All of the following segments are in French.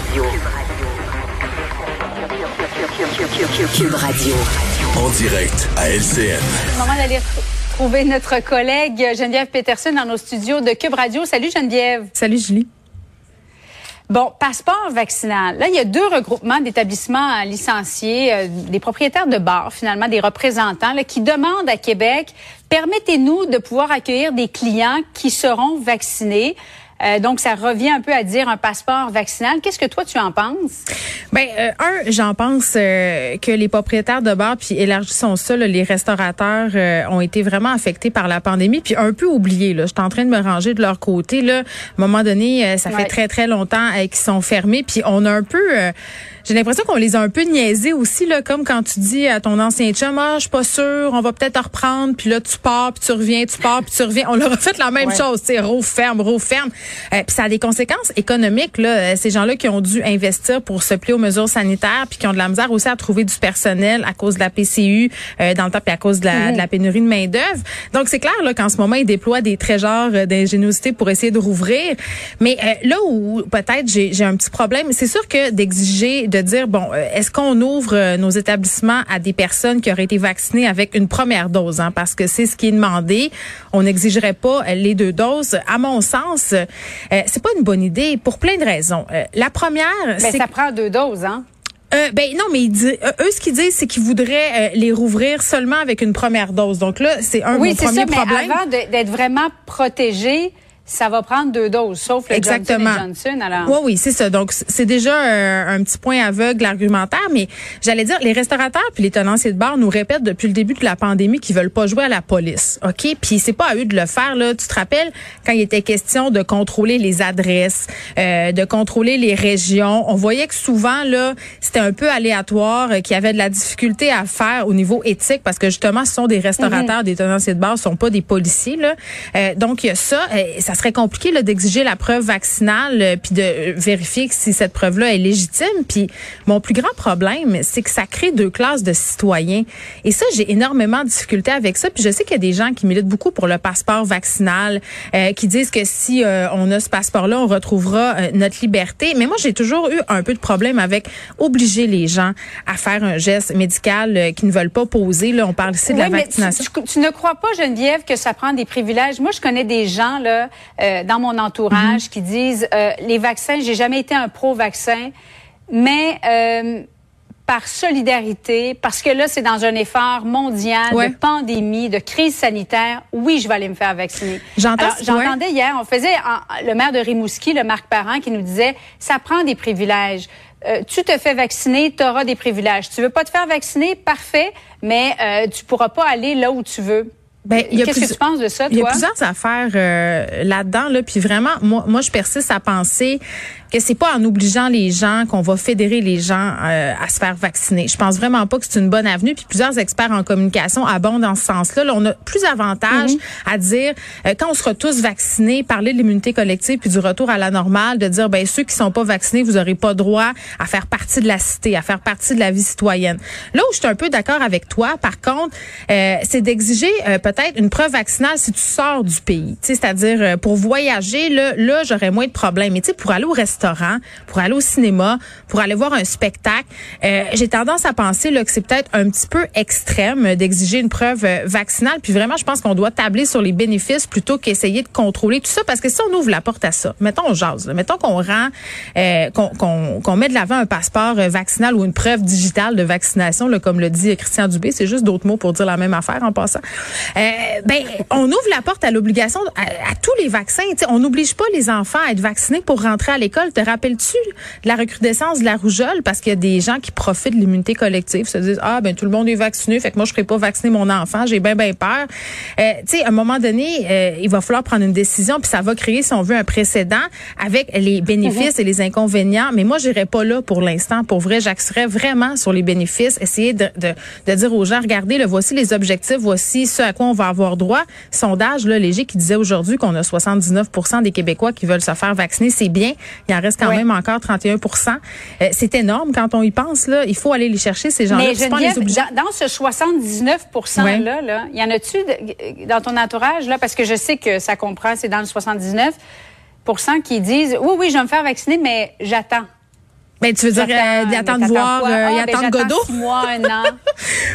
Radio. Cube Radio. En direct à LCN. C'est le moment d'aller trouver notre collègue Geneviève Peterson dans nos studios de Cube Radio. Salut Geneviève. Salut Julie. Bon, passeport vaccinal. Là, il y a deux regroupements d'établissements licenciés, euh, des propriétaires de bars, finalement, des représentants, là, qui demandent à Québec, permettez-nous de pouvoir accueillir des clients qui seront vaccinés. Euh, donc, ça revient un peu à dire un passeport vaccinal. Qu'est-ce que toi, tu en penses? Ben, euh, un, j'en pense euh, que les propriétaires de bars, puis élargissons ça, là, les restaurateurs ont été vraiment affectés par la pandémie, puis un peu oubliés. Là, je suis en train de me ranger de leur côté. Là, à un moment donné, ça fait très très longtemps qu'ils sont fermés, puis on a un peu j'ai l'impression qu'on les a un peu niaisés aussi, là, comme quand tu dis à ton ancien chum, ah, je suis pas sûr, on va peut-être reprendre, puis là, tu pars, puis tu reviens, tu pars, puis tu reviens. On leur a fait la même chose, tu sais, roue ferme, roue ferme. Euh, puis ça a des conséquences économiques, là. Euh, ces gens-là qui ont dû investir pour se plier aux mesures sanitaires, puis qui ont de la misère aussi à trouver du personnel à cause de la PCU euh, dans le temps, puis à cause de la, de la pénurie de main-d'œuvre. Donc, c'est clair, là, qu'en ce moment, ils déploient des trésors d'ingéniosité pour essayer de rouvrir. Mais là où peut-être j'ai un petit problème, c'est sûr que d'exiger de dire, bon, euh, est-ce qu'on ouvre euh, nos établissements à des personnes qui auraient été vaccinées avec une première dose, hein, parce que c'est ce qui est demandé. On n'exigerait pas euh, les deux doses. À mon sens, euh, c'est pas une bonne idée pour plein de raisons. la première, c'est ça prend deux doses, hein? Euh, ben non, mais eux, ce qu'ils disent, c'est qu'ils voudraient les rouvrir seulement avec une première dose. Donc là, c'est un oui, premier ça, problème. Mais avant d'être vraiment protégé, ça va prendre deux doses, sauf le Exactement. Johnson, Johnson alors. Oui, oui, c'est ça. Donc, c'est déjà euh, un petit point aveugle argumentaire, mais j'allais dire, les restaurateurs puis les tenanciers de bar nous répètent depuis le début de la pandémie qu'ils veulent pas jouer à la police, OK? Puis c'est pas à eux de le faire, là. Tu te rappelles quand il était question de contrôler les adresses, euh, de contrôler les régions, on voyait que souvent, là, c'était un peu aléatoire, euh, qu'il y avait de la difficulté à faire au niveau éthique, parce que justement, ce sont des restaurateurs, mhm. des tenanciers de bar, ce sont pas des policiers, là. Euh, donc, il y a ça. ça très compliqué d'exiger la preuve vaccinale euh, puis de vérifier si cette preuve-là est légitime. Puis mon plus grand problème, c'est que ça crée deux classes de citoyens. Et ça, j'ai énormément de difficultés avec ça. Puis je sais qu'il y a des gens qui militent beaucoup pour le passeport vaccinal, euh, qui disent que si euh, on a ce passeport-là, on retrouvera notre liberté. Mais moi, j'ai toujours eu un peu de problème avec obliger les gens à faire un geste médical qu'ils ne veulent pas poser. Là, on parle ici de la vaccination. Tu, tu, ne crois pas, Geneviève, que ça prend des privilèges? Moi, je connais des gens là euh, dans mon entourage qui disent euh, les vaccins, j'ai jamais été un pro-vaccin, mais euh, par solidarité, parce que là, c'est dans un effort mondial de pandémie, de crise sanitaire. Oui, je vais aller me faire vacciner. J'entendais hier, on faisait le maire de Rimouski, le Marc Parent, qui nous disait, ça prend des privilèges. tu te fais vacciner, tu auras des privilèges. Tu veux pas te faire vacciner, parfait, mais euh, tu pourras pas aller là où tu veux. Ben, Qu'est-ce que tu penses de ça, toi? Il y a plusieurs affaires euh, là-dedans, là, puis vraiment, moi, moi, je persiste à penser que c'est pas en obligeant les gens qu'on va fédérer les gens euh, à se faire vacciner. Je pense vraiment pas que c'est une bonne avenue. Puis plusieurs experts en communication abondent dans ce sens-là. Là, on a plus d'avantages mhm. à dire euh, quand on sera tous vaccinés, parler de l'immunité collective puis du retour à la normale, de dire ben ceux qui sont pas vaccinés, vous aurez pas droit à faire partie de la cité, à faire partie de la vie citoyenne. Là où je suis un peu d'accord avec toi, par contre, euh, c'est d'exiger peut-être une preuve vaccinale si tu sors du pays. C'est-à-dire pour voyager, là, là j'aurais moins de problèmes. Mais pour aller au restaurant pour aller au cinéma, pour aller voir un spectacle. Euh, j'ai tendance à penser là, que c'est peut-être un petit peu extrême d'exiger une preuve euh, vaccinale. Puis vraiment, je pense qu'on doit tabler sur les bénéfices plutôt qu'essayer de contrôler tout ça. Parce que si on ouvre la porte à ça, mettons on jase, mettons qu'on rend, euh, qu'on met de l'avant un passeport vaccinal ou une preuve digitale de vaccination, là, comme le dit Christian Dubé, c'est juste d'autres mots pour dire la même affaire en passant. Ben, on ouvre la porte à l'obligation à, à, tous les vaccins. T'sais, on n'oblige pas les enfants à être vaccinés pour rentrer à l'école. Te rappelles-tu de la recrudescence de la rougeole? Parce qu'il y a des gens qui profitent de l'immunité collective, se disent ah ben tout le monde est vacciné, fait que moi je ferai pas vacciner mon enfant, j'ai bien bien peur. Euh, tu sais, à un moment donné, euh, il va falloir prendre une décision puis ça va créer si on veut un précédent avec les bénéfices mhm. et les inconvénients. Mais moi j'irai pas là pour l'instant. Pour vrai, j'axerais vraiment sur les bénéfices, essayer de, de, de, dire aux gens regardez, le voici les objectifs, voici ce à quoi on va avoir droit. Sondage là léger qui disait aujourd'hui qu'on a 79% des Québécois qui veulent se faire vacciner, c'est bien. Il en reste quand même encore 31% euh, C'est énorme quand on y pense. Là. Il faut aller les chercher, ces gens-là. Dans, dans, ce 79 %-là, là, il y en a-tu dans ton entourage? là? Parce que je sais que ça comprend, c'est dans le 79% qui disent, oui, oui, je vais me faire vacciner, mais j'attends. Ben, tu veux dire, euh, attendre voir, euh, ah, y ben, Godot? Six mois, un an.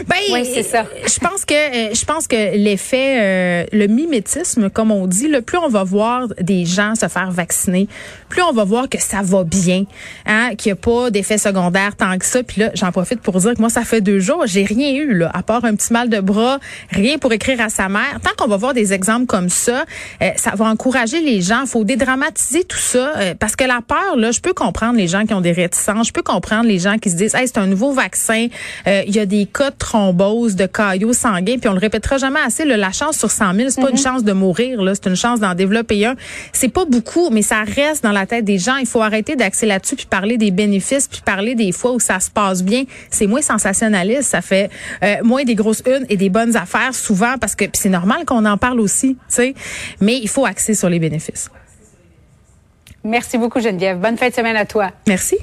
Ben, Oui, c'est ça. Je pense que euh, je pense que l'effet, euh, le mimétisme, comme on dit, le plus on va voir des gens se faire vacciner, plus on va voir que ça va bien, hein, qu'il n'y a pas d'effet secondaire tant que ça. Puis là, j'en profite pour dire que moi, ça fait deux jours, j'ai rien eu là, à part un petit mal de bras, rien pour écrire à sa mère. Tant qu'on va voir des exemples comme ça, euh, ça va encourager les gens. Il faut dédramatiser tout ça euh, parce que la peur, là, je peux comprendre les gens qui ont des réticences, je peux comprendre les gens qui se disent, hey, c'est un nouveau vaccin, euh, il y a des cas de thrombose, de caillots sanguins, puis on le répétera jamais assez. là, la chance sur 100 000, c'est pas une chance de mourir, là, c'est une chance d'en développer un. C'est pas beaucoup, mais ça reste dans la tête des gens. Il faut arrêter d'axer là-dessus puis parler des bénéfices puis parler des fois où ça se passe bien. C'est moins sensationnaliste, ça fait euh, moins des grosses unes et des bonnes affaires souvent parce que puis c'est normal qu'on en parle aussi, tu sais. Mais il faut axer sur les bénéfices. Merci beaucoup, Geneviève. Bonne fin de semaine à toi. Merci.